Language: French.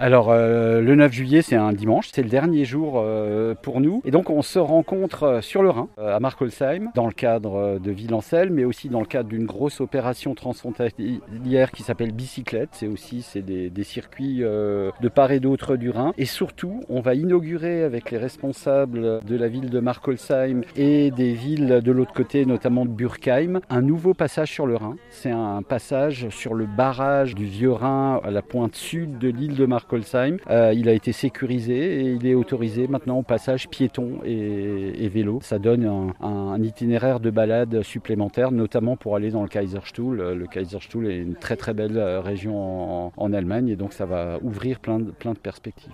Alors le 9 juillet c'est un dimanche, c'est le dernier jour pour nous et donc on se rencontre sur le Rhin à Markolsheim dans le cadre de Villancel mais aussi dans le cadre d'une grosse opération transfrontalière qui s'appelle Bicyclette. C'est aussi c'est des, des, circuits de part et d'autre du Rhin et surtout on va inaugurer avec les responsables de la ville de Markolsheim et des villes de l'autre côté notamment de Burkheim un nouveau passage sur le Rhin. C'est un passage sur le barrage du Vieux Rhin à la pointe sud de l'île de Markolsheim. Euh, il a été sécurisé et il est autorisé maintenant au passage piéton et, vélo. Ça donne un, itinéraire de balade supplémentaire, notamment pour aller dans le Kaiserstuhl. Le Kaiserstuhl est une très très belle région en, Allemagne et donc ça va ouvrir plein plein de perspectives.